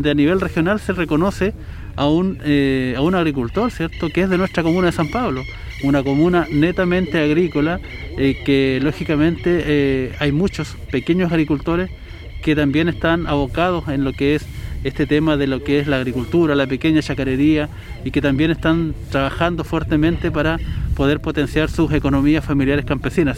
De a nivel regional se reconoce a un, eh, a un agricultor, ¿cierto?, que es de nuestra comuna de San Pablo, una comuna netamente agrícola, eh, que lógicamente eh, hay muchos pequeños agricultores que también están abocados en lo que es este tema de lo que es la agricultura, la pequeña chacarería y que también están trabajando fuertemente para poder potenciar sus economías familiares campesinas.